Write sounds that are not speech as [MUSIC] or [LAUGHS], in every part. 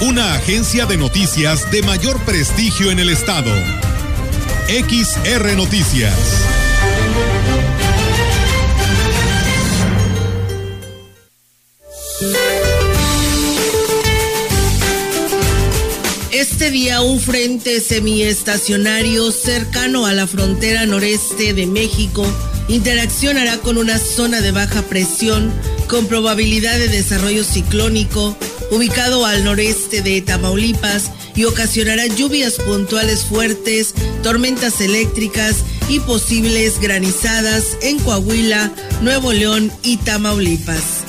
Una agencia de noticias de mayor prestigio en el estado. XR Noticias. Este día un frente semiestacionario cercano a la frontera noreste de México interaccionará con una zona de baja presión con probabilidad de desarrollo ciclónico ubicado al noreste de Tamaulipas y ocasionará lluvias puntuales fuertes, tormentas eléctricas y posibles granizadas en Coahuila, Nuevo León y Tamaulipas.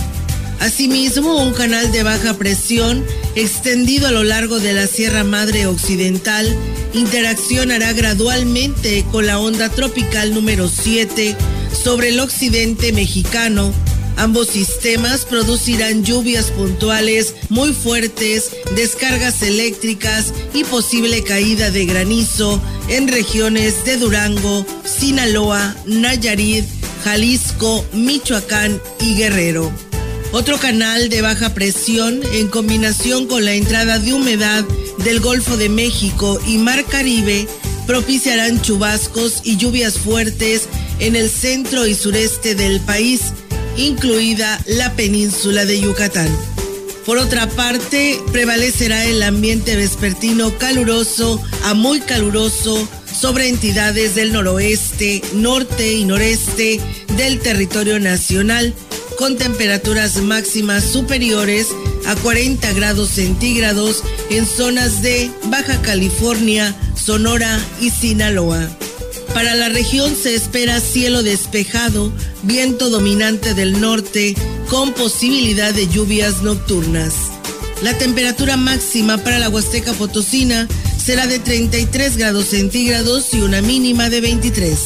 Asimismo, un canal de baja presión extendido a lo largo de la Sierra Madre Occidental interaccionará gradualmente con la onda tropical número 7 sobre el occidente mexicano. Ambos sistemas producirán lluvias puntuales muy fuertes, descargas eléctricas y posible caída de granizo en regiones de Durango, Sinaloa, Nayarit, Jalisco, Michoacán y Guerrero. Otro canal de baja presión en combinación con la entrada de humedad del Golfo de México y Mar Caribe propiciarán chubascos y lluvias fuertes en el centro y sureste del país, incluida la península de Yucatán. Por otra parte, prevalecerá el ambiente vespertino caluroso a muy caluroso sobre entidades del noroeste, norte y noreste del territorio nacional con temperaturas máximas superiores a 40 grados centígrados en zonas de Baja California, Sonora y Sinaloa. Para la región se espera cielo despejado, viento dominante del norte con posibilidad de lluvias nocturnas. La temperatura máxima para la Huasteca Potosina será de 33 grados centígrados y una mínima de 23.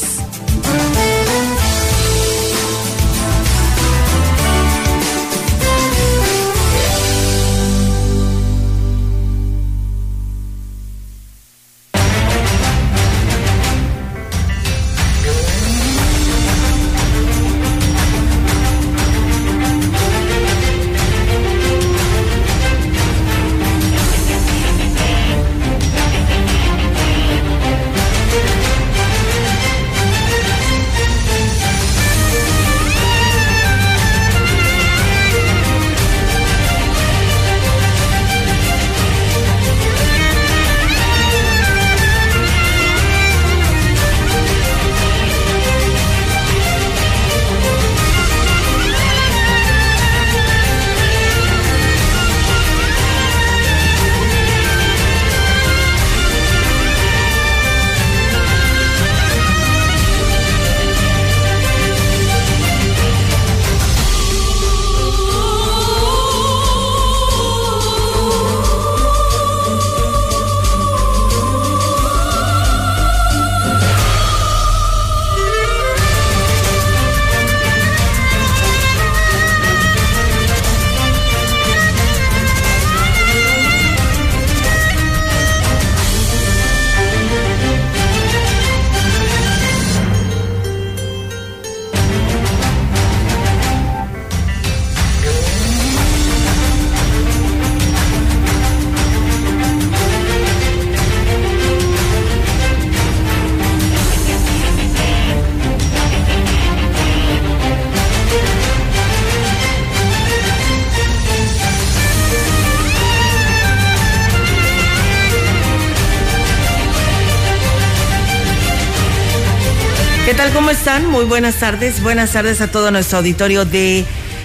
Muy buenas tardes. Buenas tardes a todo nuestro auditorio de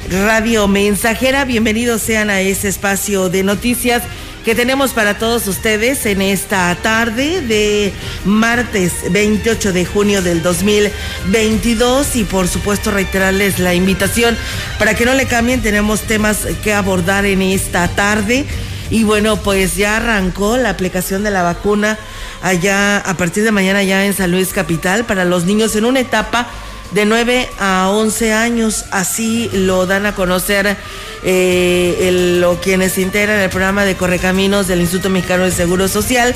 Radio Mensajera. Bienvenidos sean a ese espacio de noticias que tenemos para todos ustedes en esta tarde de martes 28 de junio del 2022 y por supuesto reiterarles la invitación para que no le cambien, tenemos temas que abordar en esta tarde Y bueno, pues ya arrancó la aplicación de la vacuna allá a partir de mañana ya en San Luis Capital para los niños en una etapa de 9 a 11 años. Así lo dan a conocer eh, lo, quienes integran el programa de Correcaminos del Instituto Mexicano de Seguro Social.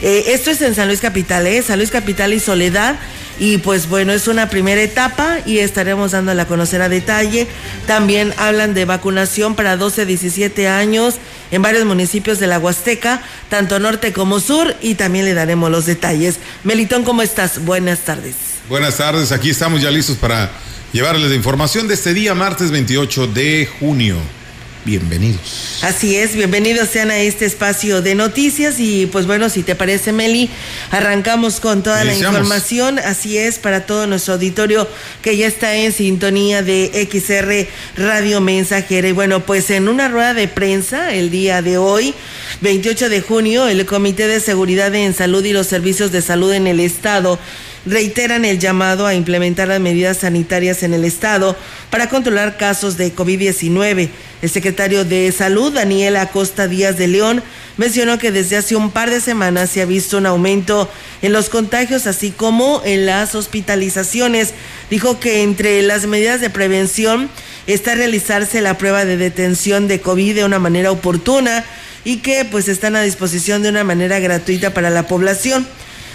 Eh, esto es en San Luis Capital, ¿eh? San Luis Capital y Soledad. Y pues bueno, es una primera etapa y estaremos dándola a conocer a detalle. También hablan de vacunación para 12 a 17 años en varios municipios de la Huasteca, tanto norte como sur, y también le daremos los detalles. Melitón, ¿cómo estás? Buenas tardes. Buenas tardes, aquí estamos ya listos para llevarles la información de este día, martes 28 de junio bienvenidos. Así es, bienvenidos sean a este espacio de noticias y pues bueno, si te parece Meli, arrancamos con toda la información, así es, para todo nuestro auditorio que ya está en sintonía de XR Radio Mensajera. Y bueno, pues en una rueda de prensa el día de hoy, 28 de junio, el Comité de Seguridad en Salud y los Servicios de Salud en el Estado reiteran el llamado a implementar las medidas sanitarias en el Estado para controlar casos de COVID-19. El secretario de Salud, Daniel Acosta Díaz de León, mencionó que desde hace un par de semanas se ha visto un aumento en los contagios, así como en las hospitalizaciones. Dijo que entre las medidas de prevención está realizarse la prueba de detención de COVID de una manera oportuna y que pues están a disposición de una manera gratuita para la población.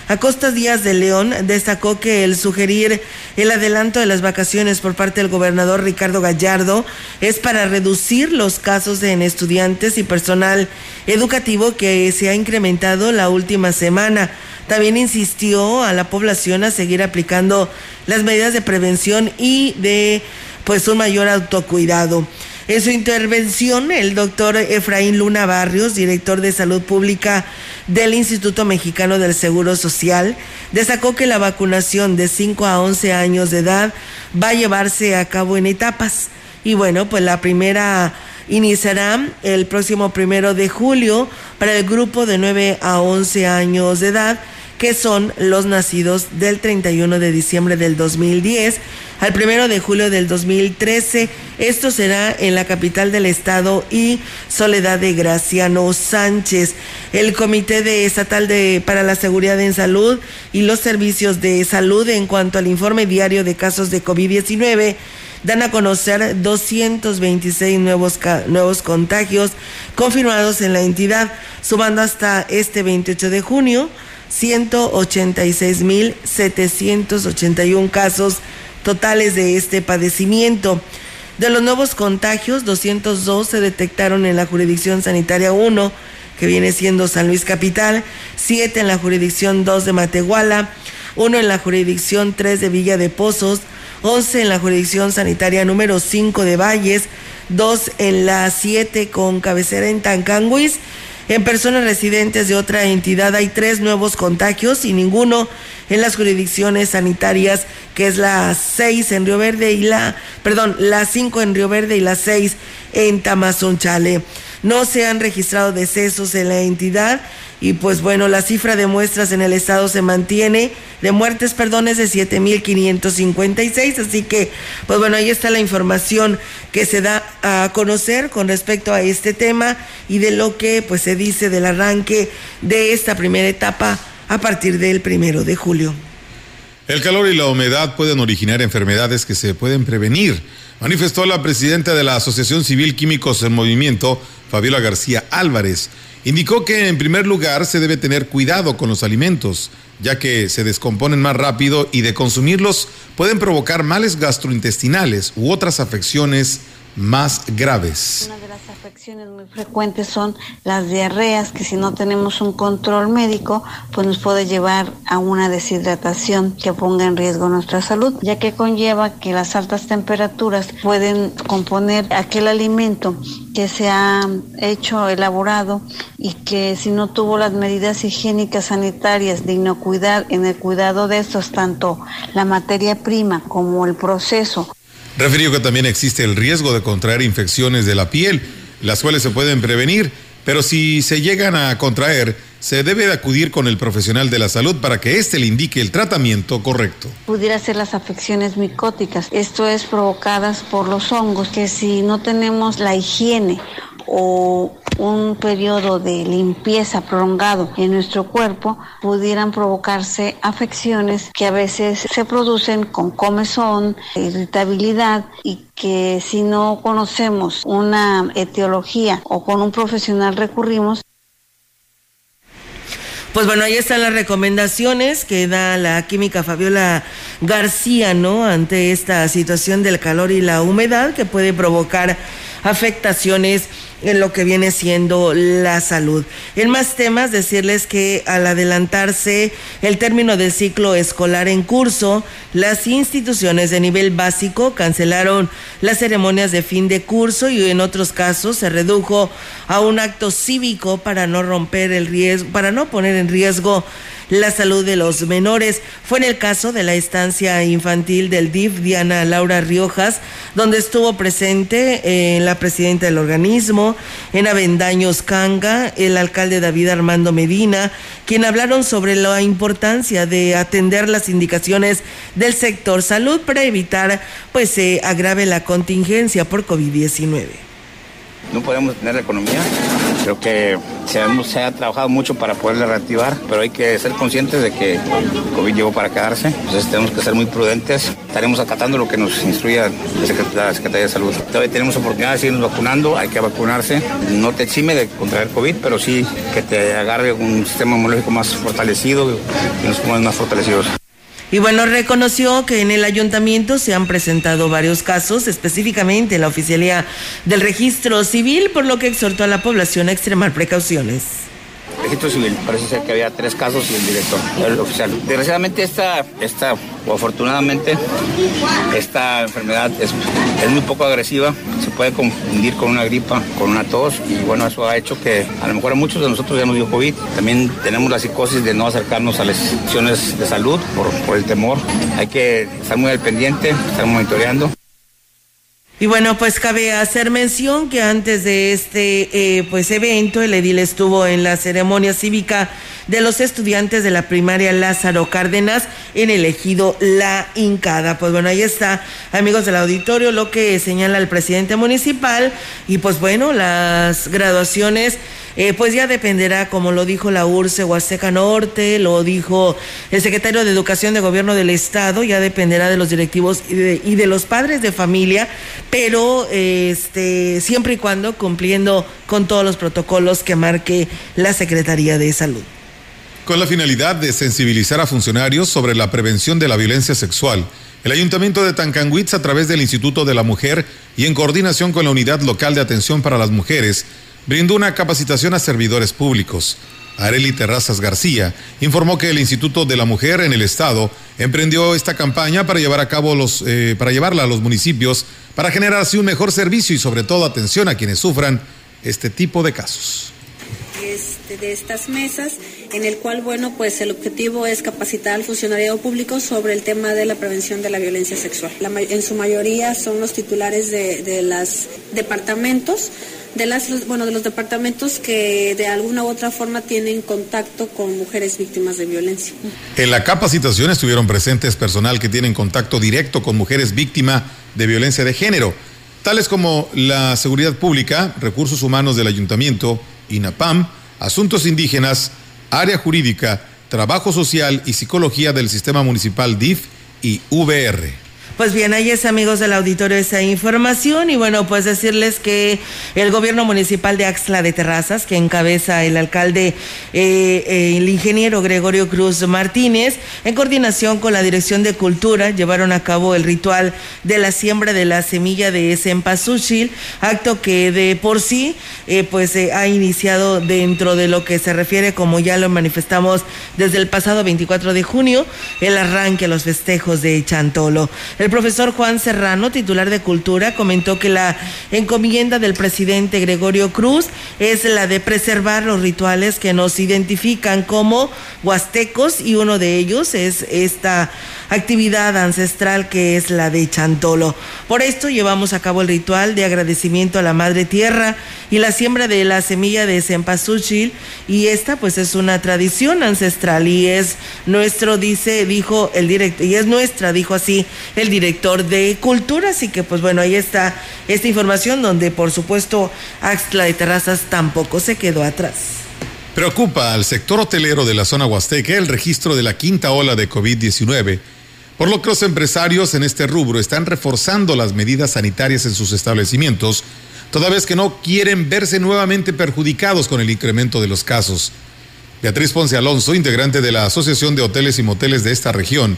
Acosta Díaz de León destacó que el sugerir el adelanto de las vacaciones por parte del gobernador Ricardo Gallardo es para reducir los casos en estudiantes y personal educativo que se ha incrementado la última semana. También insistió a la población a seguir aplicando las medidas de prevención y de pues un mayor autocuidado. En su intervención, el doctor Efraín Luna Barrios, director de Salud Pública del Instituto Mexicano del Seguro Social, destacó que la vacunación de 5 a 11 años de edad va a llevarse a cabo en etapas. Y bueno, pues la primera iniciará el próximo primero de julio para el grupo de 9 a 11 años de edad que son los nacidos del 31 de diciembre del 2010 al 1 de julio del 2013. Esto será en la capital del estado y Soledad de Graciano Sánchez. El Comité Estatal de, para la Seguridad en Salud y los Servicios de Salud en cuanto al informe diario de casos de COVID-19 dan a conocer 226 nuevos, nuevos contagios confirmados en la entidad, sumando hasta este 28 de junio 186.781 casos totales de este padecimiento. De los nuevos contagios, 202 se detectaron en la jurisdicción sanitaria 1, que viene siendo San Luis Capital, 7 en la jurisdicción 2 de Matehuala, 1 en la jurisdicción 3 de Villa de Pozos, 11 en la jurisdicción sanitaria número 5 de Valles, 2 en la 7 con cabecera en Tancanguis en personas residentes de otra entidad hay tres nuevos contagios y ninguno en las jurisdicciones sanitarias, que es la seis en Río Verde y la, perdón, la cinco en Río Verde y la seis en Tamazunchale. No se han registrado decesos en la entidad y pues bueno, la cifra de muestras en el estado se mantiene, de muertes, perdón, es de 7.556, así que pues bueno, ahí está la información que se da a conocer con respecto a este tema y de lo que pues se dice del arranque de esta primera etapa a partir del primero de julio. El calor y la humedad pueden originar enfermedades que se pueden prevenir, manifestó la presidenta de la Asociación Civil Químicos en Movimiento, Fabiola García Álvarez. Indicó que en primer lugar se debe tener cuidado con los alimentos, ya que se descomponen más rápido y de consumirlos pueden provocar males gastrointestinales u otras afecciones más graves. Una de las afecciones muy frecuentes son las diarreas, que si no tenemos un control médico, pues nos puede llevar a una deshidratación que ponga en riesgo nuestra salud, ya que conlleva que las altas temperaturas pueden componer aquel alimento que se ha hecho, elaborado y que si no tuvo las medidas higiénicas sanitarias de inocuidad en el cuidado de estos, tanto la materia prima como el proceso, Refirió que también existe el riesgo de contraer infecciones de la piel, las cuales se pueden prevenir, pero si se llegan a contraer, se debe acudir con el profesional de la salud para que éste le indique el tratamiento correcto. Pudiera ser las afecciones micóticas, esto es provocadas por los hongos, que si no tenemos la higiene o un periodo de limpieza prolongado en nuestro cuerpo, pudieran provocarse afecciones que a veces se producen con comezón, irritabilidad y que si no conocemos una etiología o con un profesional recurrimos, pues bueno, ahí están las recomendaciones que da la química Fabiola García, ¿no? Ante esta situación del calor y la humedad que puede provocar afectaciones en lo que viene siendo la salud. En más temas, decirles que al adelantarse el término del ciclo escolar en curso, las instituciones de nivel básico cancelaron las ceremonias de fin de curso y en otros casos se redujo a un acto cívico para no romper el riesgo, para no poner en riesgo la salud de los menores. Fue en el caso de la estancia infantil del DIF, Diana Laura Riojas, donde estuvo presente eh, la presidenta del organismo, en Avendaños Canga, el alcalde David Armando Medina, quien hablaron sobre la importancia de atender las indicaciones del sector salud para evitar pues se agrave la contingencia por COVID-19 no podemos tener la economía. Creo que se, ha trabajado mucho para poderla reactivar, pero hay que ser conscientes de que COVID llegó para quedarse. Entonces tenemos que ser muy prudentes. Estaremos acatando lo que nos instruye la Secretaría de Salud. Todavía tenemos oportunidad de seguirnos vacunando, hay que vacunarse. No te exime de contraer COVID, pero sí que te agarre un sistema inmunológico más fortalecido y nos pongamos más fortalecidos. Y bueno, reconoció que en el ayuntamiento se han presentado varios casos, específicamente en la oficialía del registro civil, por lo que exhortó a la población a extremar precauciones registro civil. Parece ser que había tres casos y el director, el oficial. Desgraciadamente esta, esta o afortunadamente, esta enfermedad es, muy poco agresiva. Se puede confundir con una gripa, con una tos y bueno, eso ha hecho que a lo mejor a muchos de nosotros ya nos dio COVID. También tenemos la psicosis de no acercarnos a las instituciones de salud por, por el temor. Hay que estar muy al pendiente, estar monitoreando. Y bueno, pues cabe hacer mención que antes de este eh, pues evento, el edil estuvo en la ceremonia cívica de los estudiantes de la primaria Lázaro Cárdenas en el ejido La Incada. Pues bueno, ahí está, amigos del auditorio, lo que señala el presidente municipal y pues bueno, las graduaciones eh, pues ya dependerá, como lo dijo la URCE Huasteca Norte, lo dijo el secretario de Educación de Gobierno del Estado, ya dependerá de los directivos y de, los padres de familia, pero este, siempre y cuando cumpliendo con todos los protocolos que marque la Secretaría de Salud. Con la finalidad de sensibilizar a funcionarios sobre la prevención de la violencia sexual, el Ayuntamiento de Tancanwitz, a través del Instituto de la Mujer y en coordinación con la Unidad Local de Atención para las Mujeres, brindó una capacitación a servidores públicos. Areli Terrazas García informó que el Instituto de la Mujer en el Estado emprendió esta campaña para llevar a cabo los, eh, para llevarla a los municipios para generar así un mejor servicio y sobre todo atención a quienes sufran este tipo de casos. Este, de estas mesas, en el cual, bueno, pues el objetivo es capacitar al funcionario público sobre el tema de la prevención de la violencia sexual. en su mayoría son los titulares de, de los departamentos de las bueno de los departamentos que de alguna u otra forma tienen contacto con mujeres víctimas de violencia. En la capacitación estuvieron presentes personal que tienen contacto directo con mujeres víctimas de violencia de género, tales como la seguridad pública, recursos humanos del ayuntamiento, INAPAM, asuntos indígenas, área jurídica, trabajo social y psicología del sistema municipal DIF y VR. Pues bien, ahí es amigos del auditorio esa información y bueno, pues decirles que el gobierno municipal de Axla de Terrazas, que encabeza el alcalde, eh, eh, el ingeniero Gregorio Cruz Martínez, en coordinación con la Dirección de Cultura, llevaron a cabo el ritual de la siembra de la semilla de Sempasuchil, acto que de por sí eh, pues ha iniciado dentro de lo que se refiere, como ya lo manifestamos desde el pasado 24 de junio, el arranque a los festejos de Chantolo. Profesor Juan Serrano, titular de Cultura, comentó que la encomienda del presidente Gregorio Cruz es la de preservar los rituales que nos identifican como huastecos y uno de ellos es esta actividad ancestral que es la de Chantolo. Por esto llevamos a cabo el ritual de agradecimiento a la Madre Tierra y la siembra de la semilla de cempasúchil y esta pues es una tradición ancestral y es nuestro, dice, dijo el director, y es nuestra, dijo así el director de Cultura, así que pues bueno, ahí está esta información donde por supuesto Axtla de Terrazas tampoco se quedó atrás. Preocupa al sector hotelero de la zona huasteca el registro de la quinta ola de COVID-19, por lo que los empresarios en este rubro están reforzando las medidas sanitarias en sus establecimientos, toda vez que no quieren verse nuevamente perjudicados con el incremento de los casos. Beatriz Ponce Alonso, integrante de la Asociación de Hoteles y Moteles de esta región,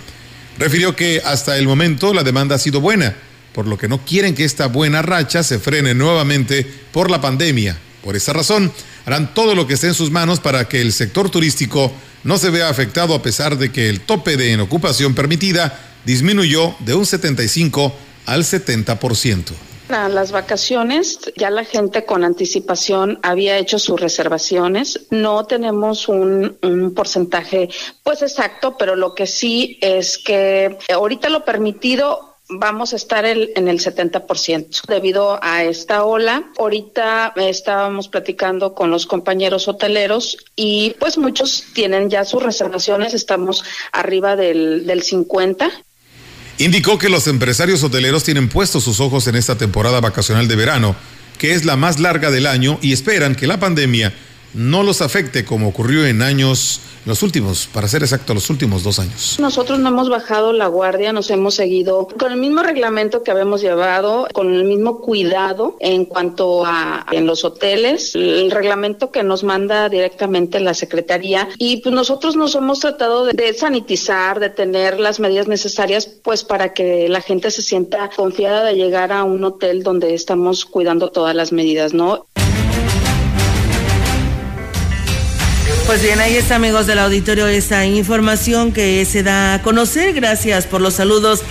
refirió que hasta el momento la demanda ha sido buena, por lo que no quieren que esta buena racha se frene nuevamente por la pandemia. Por esa razón, harán todo lo que esté en sus manos para que el sector turístico no se vea afectado a pesar de que el tope de ocupación permitida disminuyó de un 75 al 70%. Para las vacaciones, ya la gente con anticipación había hecho sus reservaciones. No tenemos un, un, porcentaje pues exacto, pero lo que sí es que ahorita lo permitido vamos a estar en el 70% debido a esta ola. Ahorita estábamos platicando con los compañeros hoteleros y pues muchos tienen ya sus reservaciones, estamos arriba del, del 50. Indicó que los empresarios hoteleros tienen puestos sus ojos en esta temporada vacacional de verano, que es la más larga del año y esperan que la pandemia no los afecte como ocurrió en años, los últimos, para ser exacto, los últimos dos años. Nosotros no hemos bajado la guardia, nos hemos seguido con el mismo reglamento que habíamos llevado, con el mismo cuidado en cuanto a en los hoteles, el reglamento que nos manda directamente la Secretaría y pues nosotros nos hemos tratado de, de sanitizar, de tener las medidas necesarias pues para que la gente se sienta confiada de llegar a un hotel donde estamos cuidando todas las medidas, ¿no? Pues bien, ahí está amigos del auditorio esta información que se da a conocer. Gracias por los saludos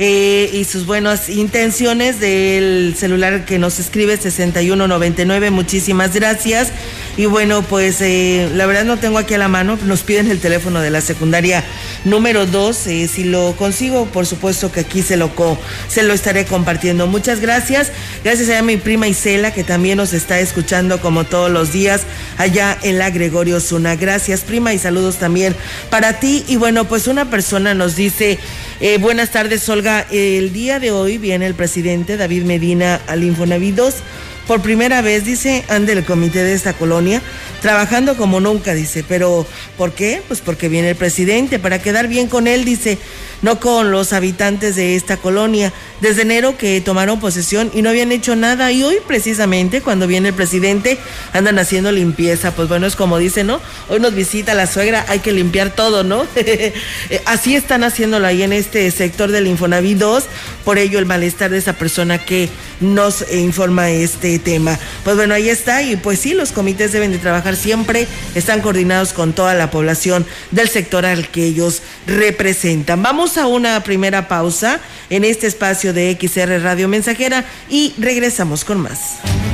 eh, y sus buenas intenciones del celular que nos escribe 6199. Muchísimas gracias. Y bueno, pues eh, la verdad no tengo aquí a la mano, nos piden el teléfono de la secundaria número 2. Eh, si lo consigo, por supuesto que aquí se lo, se lo estaré compartiendo. Muchas gracias. Gracias a mi prima Isela, que también nos está escuchando como todos los días allá en la Gregorio Zuna. Gracias, prima, y saludos también para ti. Y bueno, pues una persona nos dice, eh, buenas tardes, Olga. El día de hoy viene el presidente David Medina al Infonavit 2 por primera vez, dice, ande el comité de esta colonia, trabajando como nunca, dice. Pero, ¿por qué? Pues porque viene el presidente, para quedar bien con él, dice, no con los habitantes de esta colonia. Desde enero que tomaron posesión y no habían hecho nada. Y hoy, precisamente, cuando viene el presidente, andan haciendo limpieza. Pues bueno, es como dice, ¿no? Hoy nos visita la suegra, hay que limpiar todo, ¿no? [LAUGHS] Así están haciéndolo ahí en este sector del Infonavit 2. Por ello, el malestar de esa persona que nos informa este tema. Pues bueno, ahí está. Y pues sí, los comités deben de trabajar siempre, están coordinados con toda la población del sector al que ellos representan. Vamos a una primera pausa en este espacio de XR Radio Mensajera y regresamos con más.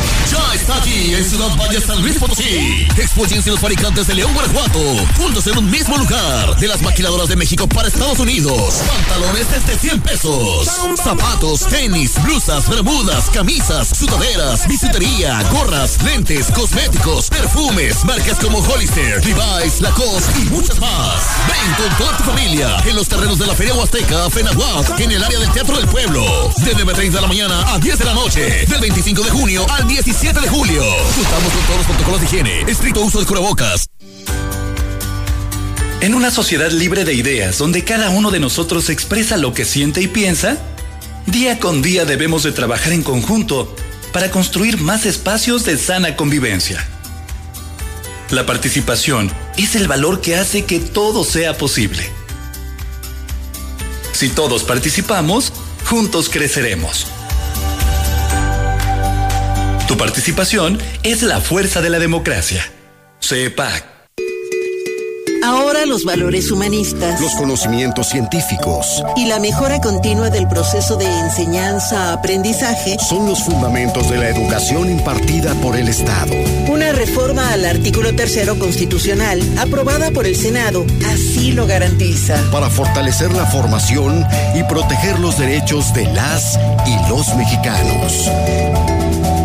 está aquí en Ciudad Valle San Luis Potosí. Expóyense los fabricantes de León, Guanajuato, juntos en un mismo lugar. De las maquiladoras de México para Estados Unidos. Pantalones desde 100 pesos. Zapatos, tenis, blusas, bermudas, camisas, sudaderas, bisutería, gorras, lentes, cosméticos, perfumes, marcas como Hollister, Levi's, Lacoste y muchas más. Ven con toda tu familia en los terrenos de la Feria Huasteca, Fenahuac, en el área del Teatro del Pueblo. De 9.30 de la mañana a 10 de la noche. Del 25 de junio al 17 de julio. Contamos con todos los protocolos de higiene, estricto uso de cubrebocas. En una sociedad libre de ideas, donde cada uno de nosotros expresa lo que siente y piensa, día con día debemos de trabajar en conjunto para construir más espacios de sana convivencia. La participación es el valor que hace que todo sea posible. Si todos participamos, juntos creceremos. Tu participación es la fuerza de la democracia. CEPAC. Ahora los valores humanistas. Los conocimientos científicos. Y la mejora continua del proceso de enseñanza-aprendizaje. Son los fundamentos de la educación impartida por el Estado. Una reforma al artículo tercero constitucional, aprobada por el Senado, así lo garantiza. Para fortalecer la formación y proteger los derechos de las y los mexicanos.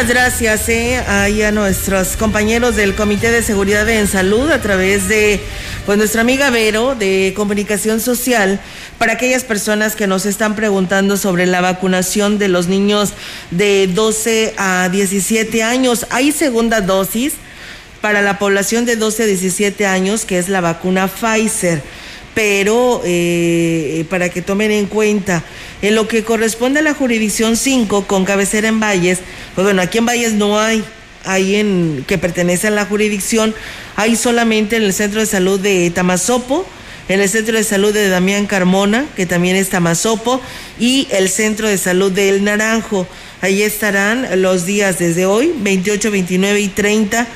Muchísimas gracias eh, a nuestros compañeros del Comité de Seguridad en Salud a través de pues, nuestra amiga Vero de Comunicación Social para aquellas personas que nos están preguntando sobre la vacunación de los niños de 12 a 17 años. Hay segunda dosis para la población de 12 a 17 años, que es la vacuna Pfizer pero eh, para que tomen en cuenta, en lo que corresponde a la jurisdicción 5 con cabecera en Valles, pues bueno, aquí en Valles no hay, hay en que pertenece a la jurisdicción, hay solamente en el centro de salud de Tamazopo, en el centro de salud de Damián Carmona, que también es Tamazopo, y el centro de salud de El Naranjo. Ahí estarán los días desde hoy, 28, 29 y 30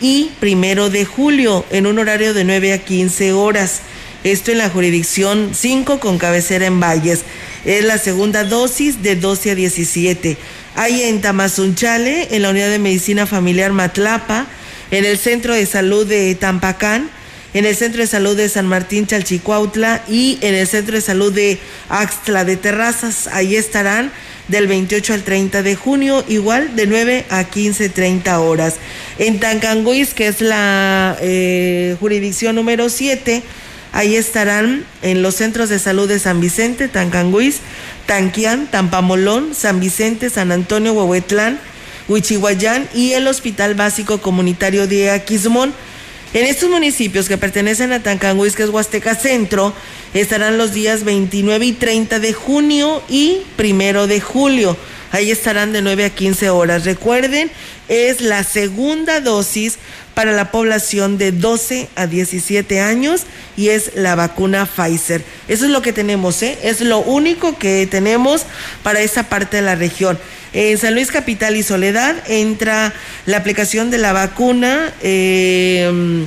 y primero de julio, en un horario de 9 a 15 horas. Esto en la jurisdicción 5 con cabecera en Valles. Es la segunda dosis de 12 a 17. Hay en Tamazunchale, en la unidad de medicina familiar Matlapa, en el centro de salud de Tampacán, en el centro de salud de San Martín Chalchicuautla y en el centro de salud de Axtla de Terrazas. Ahí estarán del 28 al 30 de junio, igual de 9 a 15, 30 horas. En Tancanguis, que es la eh, jurisdicción número 7, Ahí estarán en los centros de salud de San Vicente, Tancanguis, Tanquián, Tampamolón, San Vicente, San Antonio, Huehuetlán, Huichihuayán y el Hospital Básico Comunitario de Aquismón. En estos municipios que pertenecen a Tancanguis, que es Huasteca Centro, estarán los días 29 y 30 de junio y primero de julio. Ahí estarán de 9 a 15 horas. Recuerden, es la segunda dosis para la población de 12 a 17 años y es la vacuna Pfizer. Eso es lo que tenemos, ¿eh? es lo único que tenemos para esa parte de la región. En San Luis Capital y Soledad entra la aplicación de la vacuna. Eh,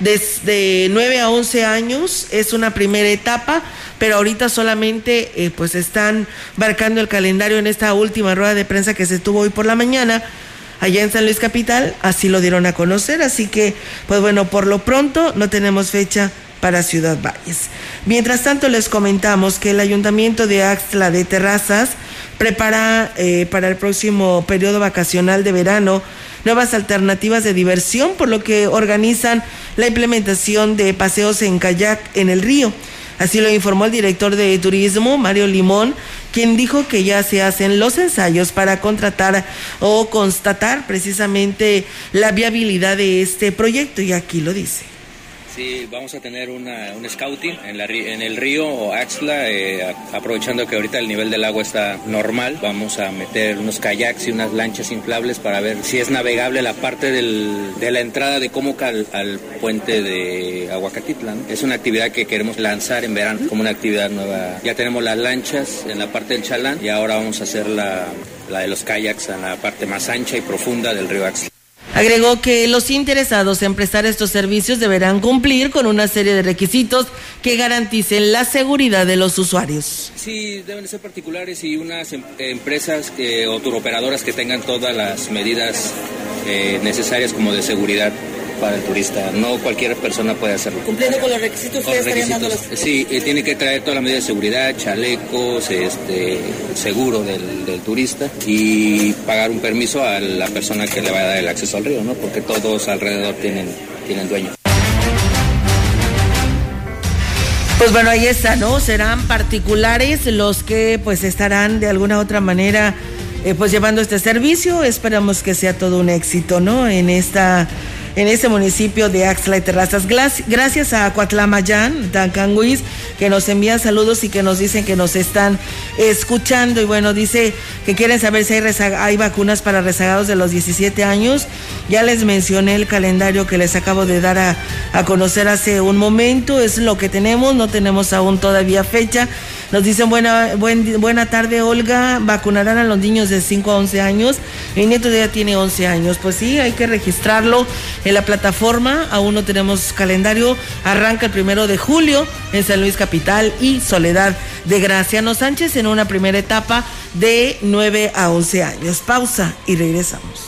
desde 9 a 11 años. Es una primera etapa, pero ahorita solamente eh, pues están marcando el calendario en esta última rueda de prensa que se tuvo hoy por la mañana allá en San Luis Capital, así lo dieron a conocer, así que pues bueno, por lo pronto no tenemos fecha para Ciudad Valles. Mientras tanto les comentamos que el Ayuntamiento de Axtla de Terrazas prepara eh, para el próximo periodo vacacional de verano nuevas alternativas de diversión, por lo que organizan la implementación de paseos en kayak en el río. Así lo informó el director de turismo, Mario Limón, quien dijo que ya se hacen los ensayos para contratar o constatar precisamente la viabilidad de este proyecto y aquí lo dice. Vamos a tener una, un scouting en, la, en el río Axla, eh, aprovechando que ahorita el nivel del agua está normal. Vamos a meter unos kayaks y unas lanchas inflables para ver si es navegable la parte de la entrada de Comoca al, al puente de Aguacatitlán. Es una actividad que queremos lanzar en verano como una actividad nueva. Ya tenemos las lanchas en la parte del Chalán y ahora vamos a hacer la, la de los kayaks en la parte más ancha y profunda del río Axla. Agregó que los interesados en prestar estos servicios deberán cumplir con una serie de requisitos que garanticen la seguridad de los usuarios. Sí, deben de ser particulares y unas em empresas o turoperadoras que tengan todas las medidas eh, necesarias como de seguridad para el turista. No cualquier persona puede hacerlo. Cumpliendo con los requisitos, ustedes estarían dando. Sí, eh, tiene que traer todas las medidas de seguridad, chalecos, este, seguro del, del, turista y pagar un permiso a la persona que le va a dar el acceso al río, ¿no? Porque todos alrededor tienen, tienen dueño. Pues bueno, ahí está, ¿no? Serán particulares los que pues estarán de alguna otra manera eh, pues llevando este servicio. Esperamos que sea todo un éxito, ¿no? En esta en este municipio de Axla y Terrazas. Gracias a Coatlamayán, Tancanguis, que nos envían saludos y que nos dicen que nos están escuchando. Y bueno, dice que quieren saber si hay, vacunas para rezagados de los 17 años. Ya les mencioné el calendario que les acabo de dar a conocer hace un momento. Es lo que tenemos, no tenemos aún todavía fecha. Nos dicen buena, buen, buena tarde, Olga. Vacunarán a los niños de 5 a 11 años. Mi nieto ya tiene 11 años. Pues sí, hay que registrarlo en la plataforma. Aún no tenemos calendario. Arranca el primero de julio en San Luis Capital y Soledad de Graciano Sánchez en una primera etapa de 9 a 11 años. Pausa y regresamos.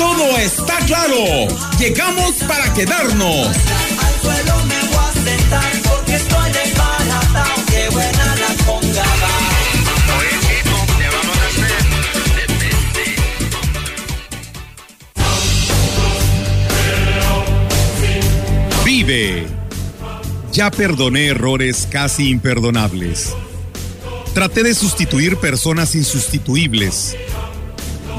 Todo está claro. Llegamos para quedarnos. Al suelo me voy a sentar porque estoy desbaratado. Qué buena la conga Vive. Ya perdoné errores casi imperdonables. Traté de sustituir personas insustituibles,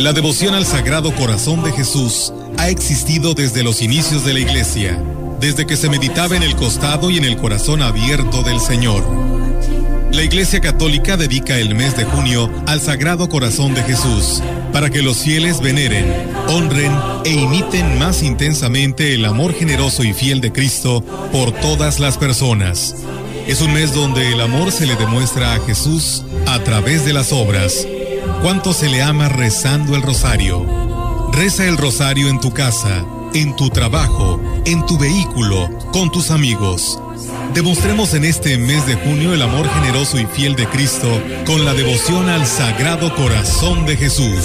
La devoción al Sagrado Corazón de Jesús ha existido desde los inicios de la Iglesia, desde que se meditaba en el costado y en el corazón abierto del Señor. La Iglesia Católica dedica el mes de junio al Sagrado Corazón de Jesús, para que los fieles veneren, honren e imiten más intensamente el amor generoso y fiel de Cristo por todas las personas. Es un mes donde el amor se le demuestra a Jesús a través de las obras. ¿Cuánto se le ama rezando el rosario? Reza el rosario en tu casa, en tu trabajo, en tu vehículo, con tus amigos. Demostremos en este mes de junio el amor generoso y fiel de Cristo con la devoción al Sagrado Corazón de Jesús.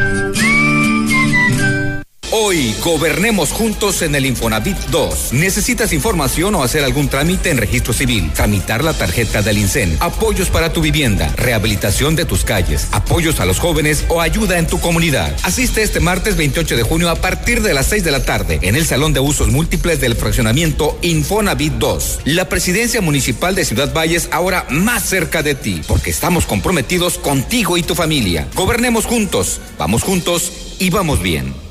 Hoy gobernemos juntos en el Infonavit 2. ¿Necesitas información o hacer algún trámite en registro civil? Tramitar la tarjeta del INSEN, apoyos para tu vivienda, rehabilitación de tus calles, apoyos a los jóvenes o ayuda en tu comunidad. Asiste este martes 28 de junio a partir de las 6 de la tarde en el Salón de Usos Múltiples del Fraccionamiento Infonavit 2. La Presidencia Municipal de Ciudad Valles ahora más cerca de ti, porque estamos comprometidos contigo y tu familia. Gobernemos juntos, vamos juntos y vamos bien.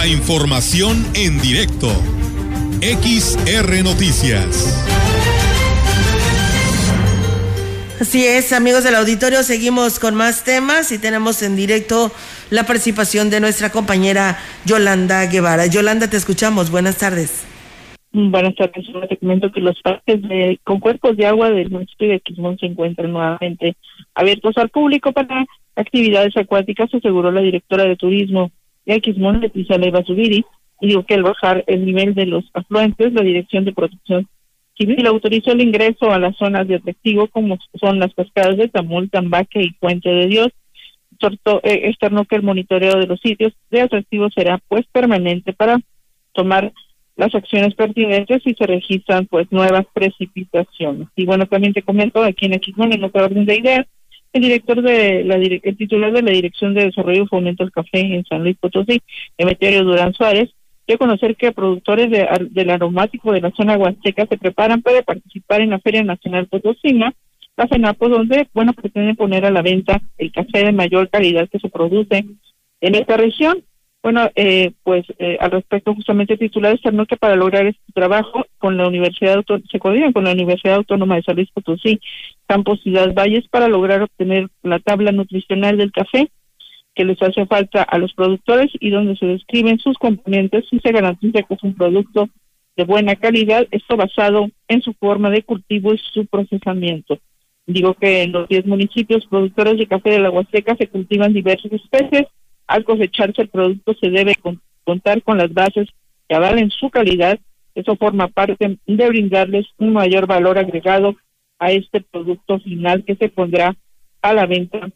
La información en directo. XR Noticias. Así es, amigos del auditorio, seguimos con más temas y tenemos en directo la participación de nuestra compañera Yolanda Guevara. Yolanda, te escuchamos. Buenas tardes. Buenas tardes, solo te comento que los parques de, con cuerpos de agua del municipio de Quismón se encuentran nuevamente abiertos al público para actividades acuáticas, aseguró la directora de turismo Quismón, Leticia Leiva Zubiri, y dijo que al bajar el nivel de los afluentes, la Dirección de Protección Civil autorizó el ingreso a las zonas de atractivo como son las cascadas de Tamul, Tambaque y Puente de Dios. Externó externó que el monitoreo de los sitios de atractivo será pues permanente para tomar las acciones pertinentes y se registran pues nuevas precipitaciones. Y bueno, también te comento aquí en Xmon, en otra orden de ideas, el director de la el titular de la Dirección de Desarrollo y Fomento del Café en San Luis Potosí, Emeterio Durán Suárez, dio a conocer que productores de, del aromático de la zona huasteca se preparan para participar en la Feria Nacional Potosina, la FENAPO, donde, bueno, pretenden poner a la venta el café de mayor calidad que se produce en esta región. Bueno, eh, pues eh, al respecto justamente titular externó que para lograr este trabajo con la Universidad se coordinan con la Universidad Autónoma de San Luis Potosí, Campos Ciudad Valles para lograr obtener la tabla nutricional del café que les hace falta a los productores y donde se describen sus componentes y se garantiza que es un producto de buena calidad, esto basado en su forma de cultivo y su procesamiento. Digo que en los 10 municipios productores de café de la Huasteca se cultivan diversas especies al cosecharse el producto se debe contar con las bases que avalen su calidad. Eso forma parte de brindarles un mayor valor agregado a este producto final que se pondrá a la venta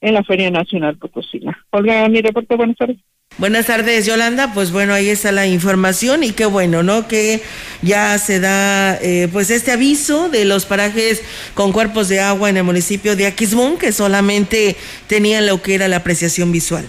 en la Feria Nacional Potosina. Olga, mi reporte, buenas tardes. Buenas tardes, Yolanda. Pues bueno, ahí está la información y qué bueno, ¿no? Que ya se da eh, pues este aviso de los parajes con cuerpos de agua en el municipio de Aquismón que solamente tenían lo que era la apreciación visual.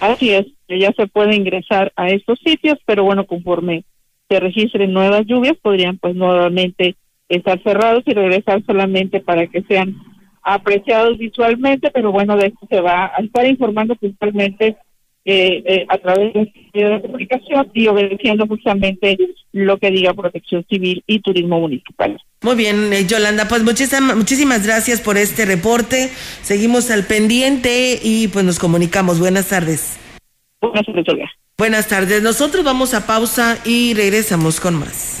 Así es, ya se puede ingresar a estos sitios, pero bueno, conforme se registren nuevas lluvias, podrían pues nuevamente estar cerrados y regresar solamente para que sean apreciados visualmente, pero bueno, de esto se va a estar informando principalmente eh, eh, a través de la comunicación y obedeciendo justamente lo que diga Protección Civil y Turismo Municipal. Muy bien, eh, Yolanda, pues muchísimas, muchísimas gracias por este reporte. Seguimos al pendiente y pues nos comunicamos. Buenas tardes. Buenas tardes, Olga. Buenas tardes. Nosotros vamos a pausa y regresamos con más.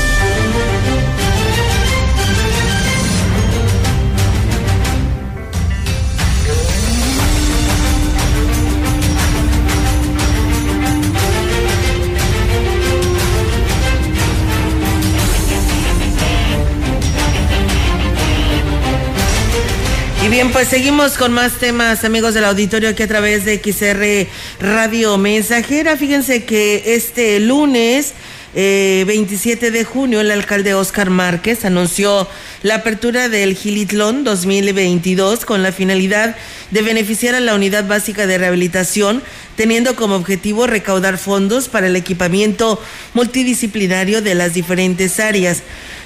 Y bien, pues seguimos con más temas, amigos del auditorio, aquí a través de XR Radio Mensajera. Fíjense que este lunes 27 eh, de junio, el alcalde Oscar Márquez anunció la apertura del Gilitlón 2022 con la finalidad de beneficiar a la unidad básica de rehabilitación, teniendo como objetivo recaudar fondos para el equipamiento multidisciplinario de las diferentes áreas.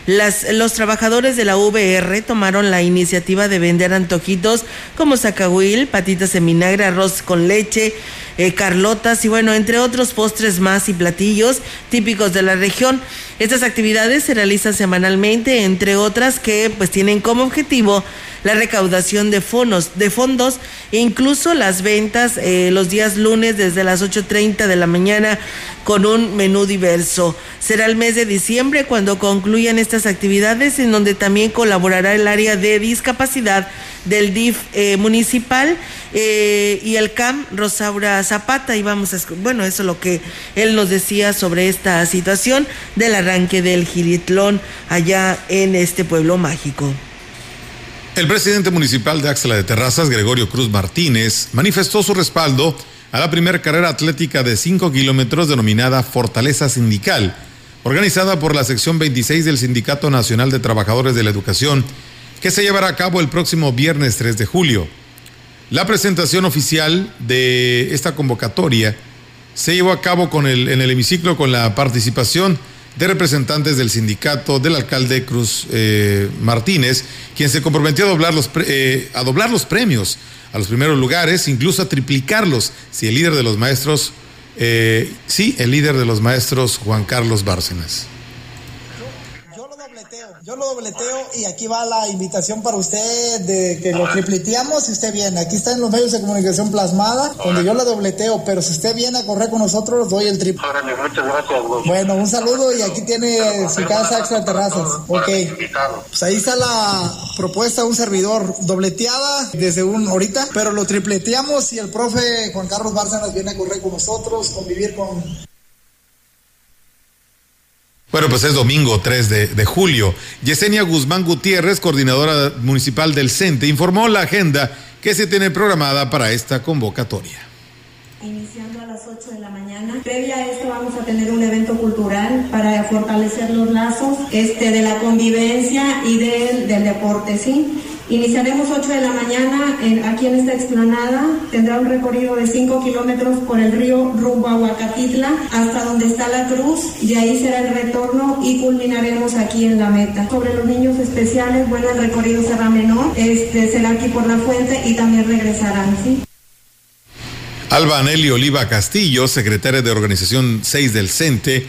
Las, los trabajadores de la VR tomaron la iniciativa de vender antojitos como zacahuil, patitas en vinagre, arroz con leche, eh, carlotas y bueno, entre otros postres más y platillos típicos de la región. Estas actividades se realizan semanalmente, entre otras que pues tienen como objetivo la recaudación de fondos, de fondos e incluso las ventas eh, los días lunes desde las 8.30 de la mañana con un menú diverso. Será el mes de diciembre cuando concluyan estas actividades en donde también colaborará el área de discapacidad del DIF eh, municipal eh, y el CAM Rosaura Zapata y vamos a bueno eso es lo que él nos decía sobre esta situación del arranque del giritlón allá en este pueblo mágico. El presidente municipal de Axla de Terrazas, Gregorio Cruz Martínez, manifestó su respaldo a la primera carrera atlética de 5 kilómetros denominada Fortaleza Sindical, organizada por la sección 26 del Sindicato Nacional de Trabajadores de la Educación que se llevará a cabo el próximo viernes 3 de julio. La presentación oficial de esta convocatoria se llevó a cabo con el, en el hemiciclo con la participación de representantes del sindicato del alcalde Cruz eh, Martínez, quien se comprometió a doblar, los eh, a doblar los premios a los primeros lugares, incluso a triplicarlos si el líder de los maestros, eh, sí, el líder de los maestros Juan Carlos Bárcenas. Yo lo dobleteo y aquí va la invitación para usted de que lo tripleteamos y usted viene. Aquí está en los medios de comunicación plasmada, donde yo la dobleteo, pero si usted viene a correr con nosotros, doy el triple. muchas gracias. Bueno, un saludo y aquí tiene su casa extra terrazas. Ok. Pues ahí está la propuesta, un servidor dobleteada desde un ahorita, pero lo tripleteamos y el profe Juan Carlos Bárcenas viene a correr con nosotros, convivir con bueno, pues es domingo 3 de, julio. Yesenia Guzmán Gutiérrez, coordinadora municipal del CENTE, informó la agenda que se tiene programada para esta convocatoria. Iniciando a las 8 de la mañana. Previa a esto vamos a tener un evento cultural para fortalecer los lazos este, de la convivencia y del, del deporte, ¿sí? Iniciaremos 8 de la mañana aquí en esta explanada. Tendrá un recorrido de 5 kilómetros por el río rumbo a Huacatitla hasta donde está la cruz. Y ahí será el retorno y culminaremos aquí en la meta. Sobre los niños especiales, bueno, el recorrido será menor. Este será aquí por la fuente y también regresarán, ¿sí? Alba Aneli Oliva Castillo, secretaria de Organización 6 del CENTE,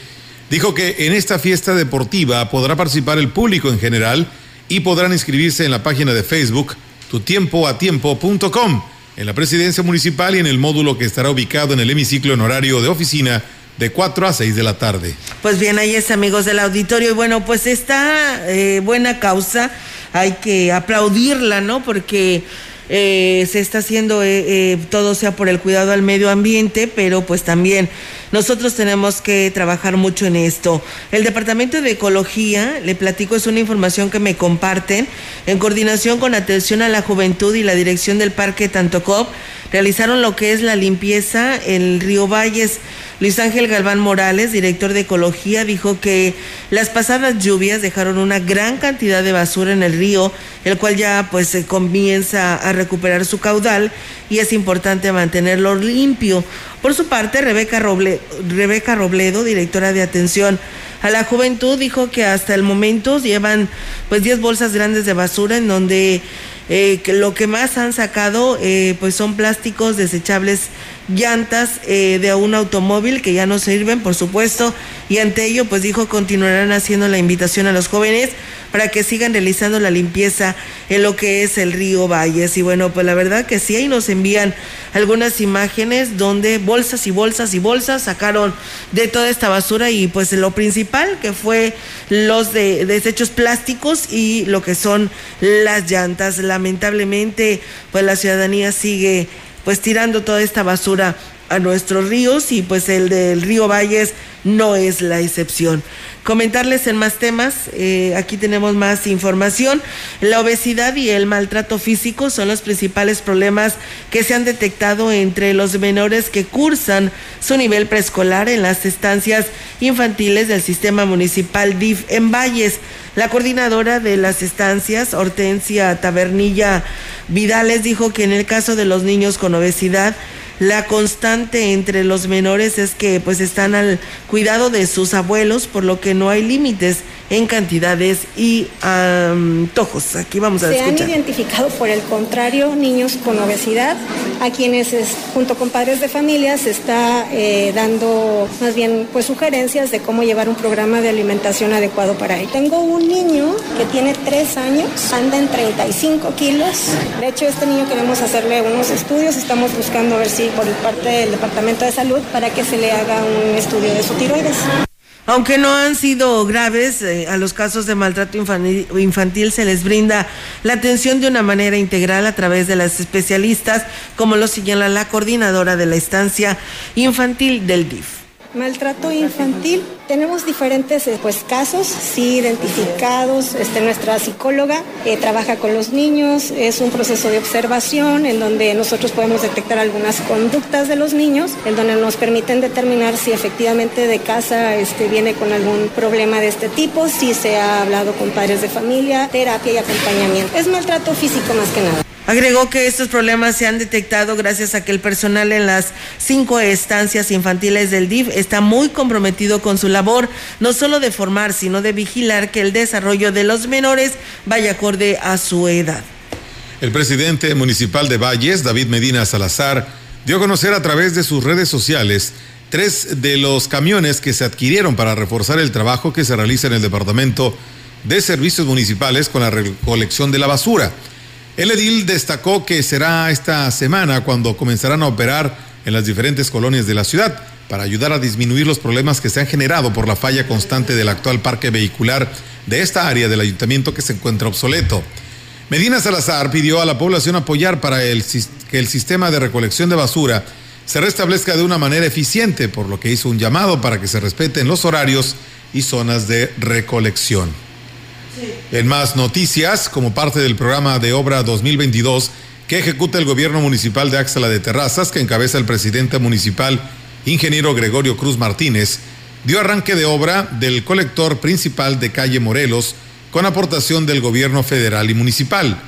dijo que en esta fiesta deportiva podrá participar el público en general y podrán inscribirse en la página de Facebook tutiempoatiempo.com, en la presidencia municipal y en el módulo que estará ubicado en el hemiciclo en horario de oficina de 4 a 6 de la tarde. Pues bien, ahí es amigos del auditorio y bueno, pues esta eh, buena causa hay que aplaudirla, ¿no? Porque eh, se está haciendo eh, eh, todo sea por el cuidado al medio ambiente, pero pues también nosotros tenemos que trabajar mucho en esto. El Departamento de Ecología, le platico, es una información que me comparten, en coordinación con atención a la juventud y la dirección del Parque Tantocop, realizaron lo que es la limpieza en el río Valles. Luis Ángel Galván Morales, director de Ecología, dijo que las pasadas lluvias dejaron una gran cantidad de basura en el río, el cual ya pues se comienza a recuperar su caudal y es importante mantenerlo limpio. Por su parte, Rebeca, Rebeca Robledo, directora de atención a la juventud, dijo que hasta el momento llevan pues 10 bolsas grandes de basura en donde eh, lo que más han sacado eh, pues son plásticos desechables llantas eh, de un automóvil que ya no sirven, por supuesto, y ante ello, pues dijo, continuarán haciendo la invitación a los jóvenes para que sigan realizando la limpieza en lo que es el río Valles. Y bueno, pues la verdad que sí, ahí nos envían algunas imágenes donde bolsas y bolsas y bolsas sacaron de toda esta basura y pues lo principal que fue los de, desechos plásticos y lo que son las llantas. Lamentablemente, pues la ciudadanía sigue pues tirando toda esta basura a nuestros ríos y pues el del río Valles no es la excepción. Comentarles en más temas, eh, aquí tenemos más información. La obesidad y el maltrato físico son los principales problemas que se han detectado entre los menores que cursan su nivel preescolar en las estancias infantiles del sistema municipal DIF en Valles. La coordinadora de las estancias, Hortensia Tabernilla Vidales, dijo que en el caso de los niños con obesidad, la constante entre los menores es que pues están al cuidado de sus abuelos, por lo que no hay límites en cantidades y antojos. Aquí vamos a Se han identificado, por el contrario, niños con obesidad, a quienes junto con padres de familia se está eh, dando más bien pues sugerencias de cómo llevar un programa de alimentación adecuado para ellos. Tengo un niño que tiene tres años, anda en 35 kilos. De hecho, este niño queremos hacerle unos estudios, estamos buscando ver si por parte del Departamento de Salud para que se le haga un estudio de su tiroides. Aunque no han sido graves, eh, a los casos de maltrato infantil, infantil, se les brinda la atención de una manera integral a través de las especialistas, como lo señala la coordinadora de la estancia infantil del DIF. Maltrato infantil. Tenemos diferentes eh, pues, casos, sí identificados. Este, nuestra psicóloga eh, trabaja con los niños. Es un proceso de observación en donde nosotros podemos detectar algunas conductas de los niños, en donde nos permiten determinar si efectivamente de casa este, viene con algún problema de este tipo, si se ha hablado con padres de familia, terapia y acompañamiento. Es maltrato físico más que nada. Agregó que estos problemas se han detectado gracias a que el personal en las cinco estancias infantiles del DIF está muy comprometido con su labor, no solo de formar, sino de vigilar que el desarrollo de los menores vaya acorde a su edad. El presidente municipal de Valles, David Medina Salazar, dio a conocer a través de sus redes sociales tres de los camiones que se adquirieron para reforzar el trabajo que se realiza en el Departamento de Servicios Municipales con la recolección de la basura. El edil destacó que será esta semana cuando comenzarán a operar en las diferentes colonias de la ciudad para ayudar a disminuir los problemas que se han generado por la falla constante del actual parque vehicular de esta área del ayuntamiento que se encuentra obsoleto. Medina Salazar pidió a la población apoyar para que el sistema de recolección de basura se restablezca de una manera eficiente, por lo que hizo un llamado para que se respeten los horarios y zonas de recolección. En más noticias, como parte del programa de obra 2022 que ejecuta el gobierno municipal de Axala de Terrazas, que encabeza el presidente municipal, ingeniero Gregorio Cruz Martínez, dio arranque de obra del colector principal de calle Morelos con aportación del gobierno federal y municipal.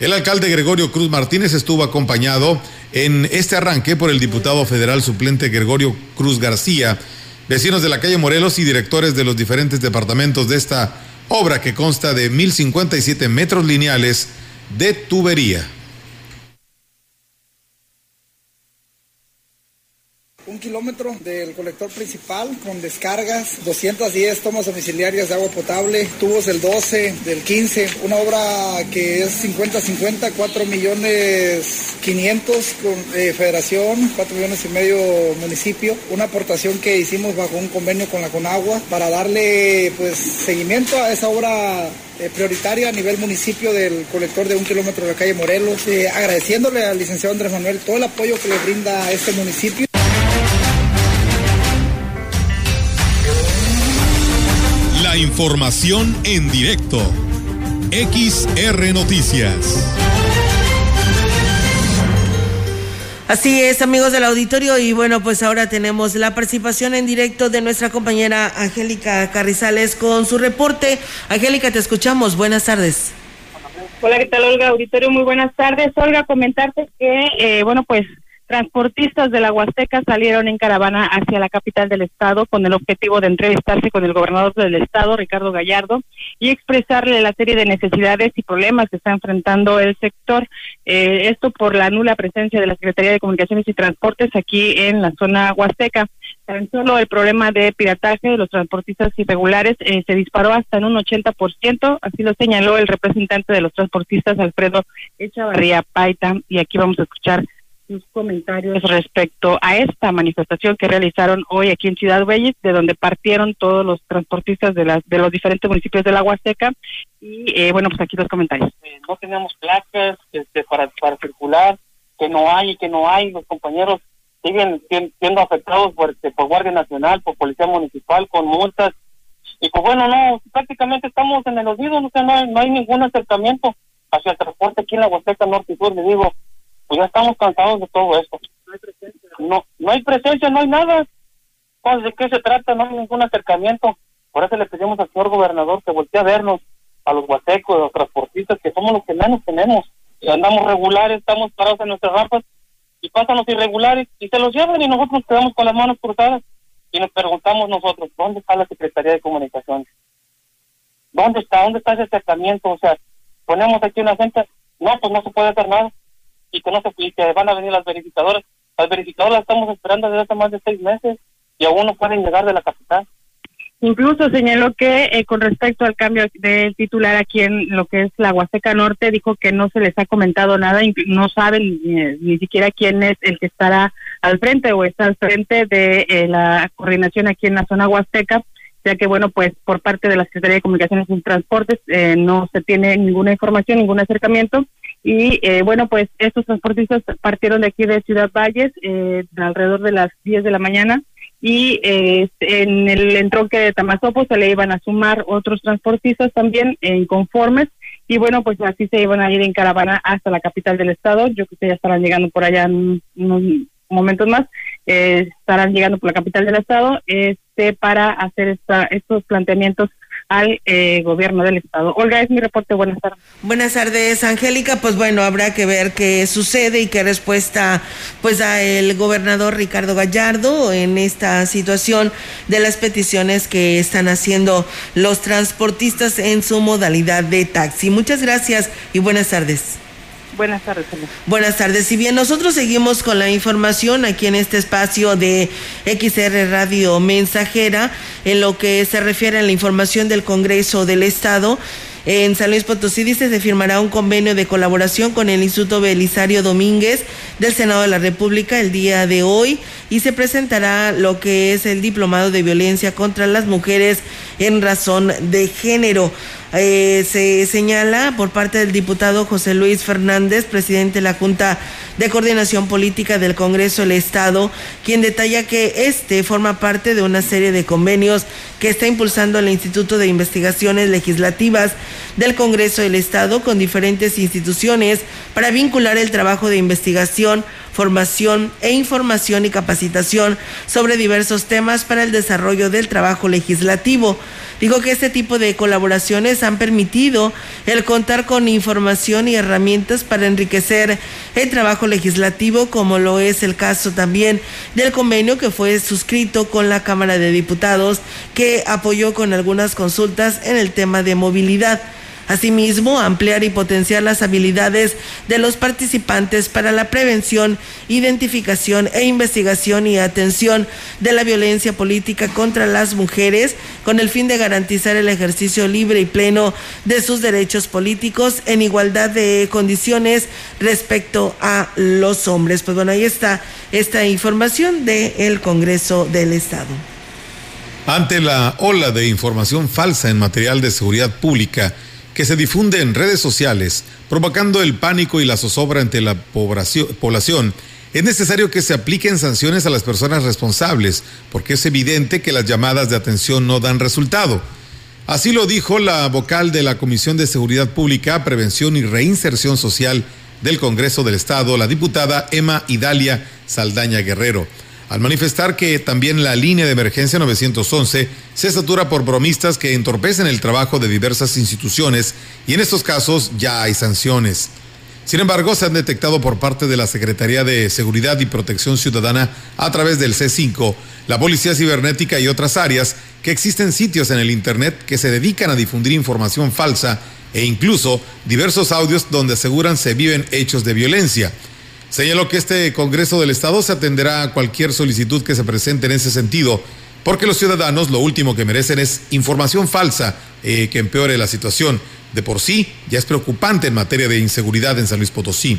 El alcalde Gregorio Cruz Martínez estuvo acompañado en este arranque por el diputado federal suplente Gregorio Cruz García, vecinos de la calle Morelos y directores de los diferentes departamentos de esta obra que consta de 1.057 metros lineales de tubería. Un kilómetro del colector principal con descargas, 210 tomas domiciliarias de agua potable, tubos del 12, del 15, una obra que es 50-50, 4 millones 500 con eh, federación, 4 millones y medio municipio, una aportación que hicimos bajo un convenio con la Conagua para darle pues seguimiento a esa obra eh, prioritaria a nivel municipio del colector de un kilómetro de la calle Morelos, eh, agradeciéndole al licenciado Andrés Manuel todo el apoyo que le brinda a este municipio. Información en directo. XR Noticias. Así es, amigos del auditorio, y bueno, pues ahora tenemos la participación en directo de nuestra compañera Angélica Carrizales con su reporte. Angélica, te escuchamos. Buenas tardes. Hola, ¿qué tal, Olga? Auditorio, muy buenas tardes. Olga, comentarte que, eh, bueno, pues Transportistas de la Huasteca salieron en caravana hacia la capital del estado con el objetivo de entrevistarse con el gobernador del estado, Ricardo Gallardo, y expresarle la serie de necesidades y problemas que está enfrentando el sector. Eh, esto por la nula presencia de la Secretaría de Comunicaciones y Transportes aquí en la zona Huasteca. Tan solo el problema de pirataje de los transportistas irregulares eh, se disparó hasta en un 80%, así lo señaló el representante de los transportistas, Alfredo Echavarría Paita, y aquí vamos a escuchar sus comentarios respecto a esta manifestación que realizaron hoy aquí en Ciudad Valles, de donde partieron todos los transportistas de las de los diferentes municipios de la Huasteca y eh, bueno pues aquí los comentarios. Eh, no tenemos placas este, para para circular, que no hay y que no hay los compañeros siguen sien- siendo afectados por, este, por Guardia Nacional, por Policía Municipal, con multas. Y pues bueno, no, prácticamente estamos en el olvido, no, sé, no, hay, no hay ningún acercamiento hacia el transporte aquí en la Huasteca Norte y Sur. Le digo, pues ya estamos cansados de todo esto. No, no hay presencia, no hay nada. Pues, ¿De qué se trata? No hay ningún acercamiento. Por eso le pedimos al señor gobernador que voltee a vernos, a los huastecos, a los transportistas, que somos los que menos tenemos. Y andamos regulares, estamos parados en nuestras rampas y pasan los irregulares y se los llevan y nosotros nos quedamos con las manos cruzadas y nos preguntamos nosotros, ¿dónde está la Secretaría de Comunicaciones? ¿Dónde está? ¿Dónde está ese acercamiento? O sea, ponemos aquí una gente, no, pues no se puede hacer nada y se y que van a venir las verificadoras. Las verificadoras las estamos esperando desde hace más de seis meses y aún no pueden llegar de la capital. Incluso señaló que eh, con respecto al cambio del titular aquí en lo que es la Huasteca Norte, dijo que no se les ha comentado nada, no saben ni, ni siquiera quién es el que estará al frente o está al frente de eh, la coordinación aquí en la zona Huasteca, ya que, bueno, pues por parte de la Secretaría de Comunicaciones y Transportes eh, no se tiene ninguna información, ningún acercamiento. Y eh, bueno, pues estos transportistas partieron de aquí de Ciudad Valles eh, alrededor de las 10 de la mañana. Y eh, en el entronque de Tamazopo se le iban a sumar otros transportistas también inconformes y bueno pues así se iban a ir en caravana hasta la capital del estado. Yo creo que ya estarán llegando por allá en unos momentos más. Eh, estarán llegando por la capital del estado este para hacer esta, estos planteamientos al eh, gobierno del estado Olga es mi reporte buenas tardes Buenas tardes, Angélica. Pues bueno, habrá que ver qué sucede y qué respuesta pues da el gobernador Ricardo Gallardo en esta situación de las peticiones que están haciendo los transportistas en su modalidad de taxi. Muchas gracias y buenas tardes. Buenas tardes Olga. Buenas tardes. Si bien nosotros seguimos con la información aquí en este espacio de XR Radio Mensajera, en lo que se refiere a la información del Congreso del Estado, en San Luis Potosí dice se firmará un convenio de colaboración con el Instituto Belisario Domínguez del Senado de la República el día de hoy y se presentará lo que es el diplomado de violencia contra las mujeres en razón de género. Eh, se señala por parte del diputado José Luis Fernández, presidente de la Junta de Coordinación Política del Congreso del Estado, quien detalla que este forma parte de una serie de convenios que está impulsando el Instituto de Investigaciones Legislativas del Congreso del Estado con diferentes instituciones para vincular el trabajo de investigación, formación e información y capacitación sobre diversos temas para el desarrollo del trabajo legislativo. Digo que este tipo de colaboraciones han permitido el contar con información y herramientas para enriquecer el trabajo legislativo, como lo es el caso también del convenio que fue suscrito con la Cámara de Diputados, que apoyó con algunas consultas en el tema de movilidad. Asimismo, ampliar y potenciar las habilidades de los participantes para la prevención, identificación e investigación y atención de la violencia política contra las mujeres con el fin de garantizar el ejercicio libre y pleno de sus derechos políticos en igualdad de condiciones respecto a los hombres. Pues bueno, ahí está esta información del Congreso del Estado. Ante la ola de información falsa en material de seguridad pública que se difunde en redes sociales, provocando el pánico y la zozobra entre la población, es necesario que se apliquen sanciones a las personas responsables, porque es evidente que las llamadas de atención no dan resultado. Así lo dijo la vocal de la Comisión de Seguridad Pública, Prevención y Reinserción Social del Congreso del Estado, la diputada Emma Idalia Saldaña Guerrero al manifestar que también la línea de emergencia 911 se satura por bromistas que entorpecen el trabajo de diversas instituciones y en estos casos ya hay sanciones. Sin embargo, se han detectado por parte de la Secretaría de Seguridad y Protección Ciudadana a través del C5, la Policía Cibernética y otras áreas que existen sitios en el Internet que se dedican a difundir información falsa e incluso diversos audios donde aseguran se viven hechos de violencia. Señaló que este Congreso del Estado se atenderá a cualquier solicitud que se presente en ese sentido, porque los ciudadanos lo último que merecen es información falsa eh, que empeore la situación. De por sí, ya es preocupante en materia de inseguridad en San Luis Potosí.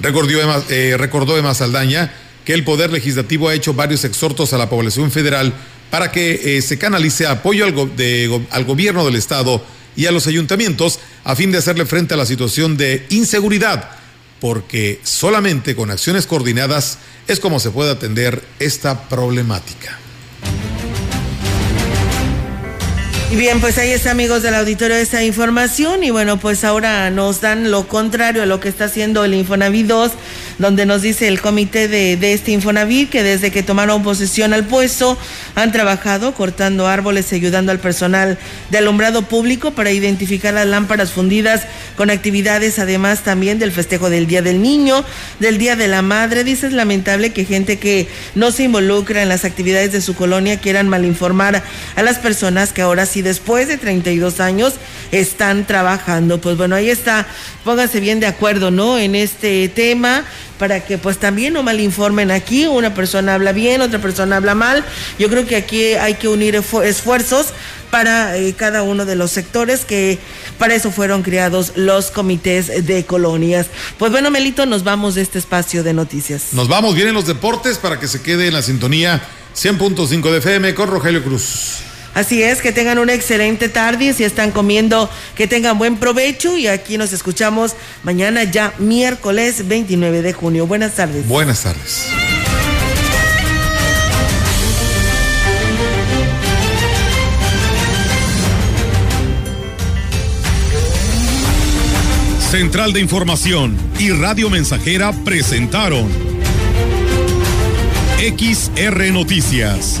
Recordó Emma, eh, recordó Saldaña que el Poder Legislativo ha hecho varios exhortos a la población federal para que eh, se canalice apoyo al, go de, al gobierno del Estado y a los ayuntamientos a fin de hacerle frente a la situación de inseguridad porque solamente con acciones coordinadas es como se puede atender esta problemática. Bien, pues ahí está, amigos del auditorio, esa información. Y bueno, pues ahora nos dan lo contrario a lo que está haciendo el Infonavit 2, donde nos dice el comité de, de este Infonavit que desde que tomaron posesión al puesto han trabajado cortando árboles y ayudando al personal de alumbrado público para identificar las lámparas fundidas con actividades, además también del festejo del Día del Niño, del Día de la Madre. Dice es lamentable que gente que no se involucra en las actividades de su colonia quieran malinformar a las personas que ahora sí después de 32 años están trabajando. Pues bueno, ahí está, pónganse bien de acuerdo, ¿no? En este tema para que pues también no malinformen aquí, una persona habla bien, otra persona habla mal. Yo creo que aquí hay que unir esfuerzos para eh, cada uno de los sectores que para eso fueron creados los comités de colonias. Pues bueno, Melito, nos vamos de este espacio de noticias. Nos vamos, vienen los deportes para que se quede en la sintonía 100.5 de FM con Rogelio Cruz. Así es, que tengan una excelente tarde, si están comiendo, que tengan buen provecho y aquí nos escuchamos mañana ya miércoles 29 de junio. Buenas tardes. Buenas tardes. Central de Información y Radio Mensajera presentaron XR Noticias.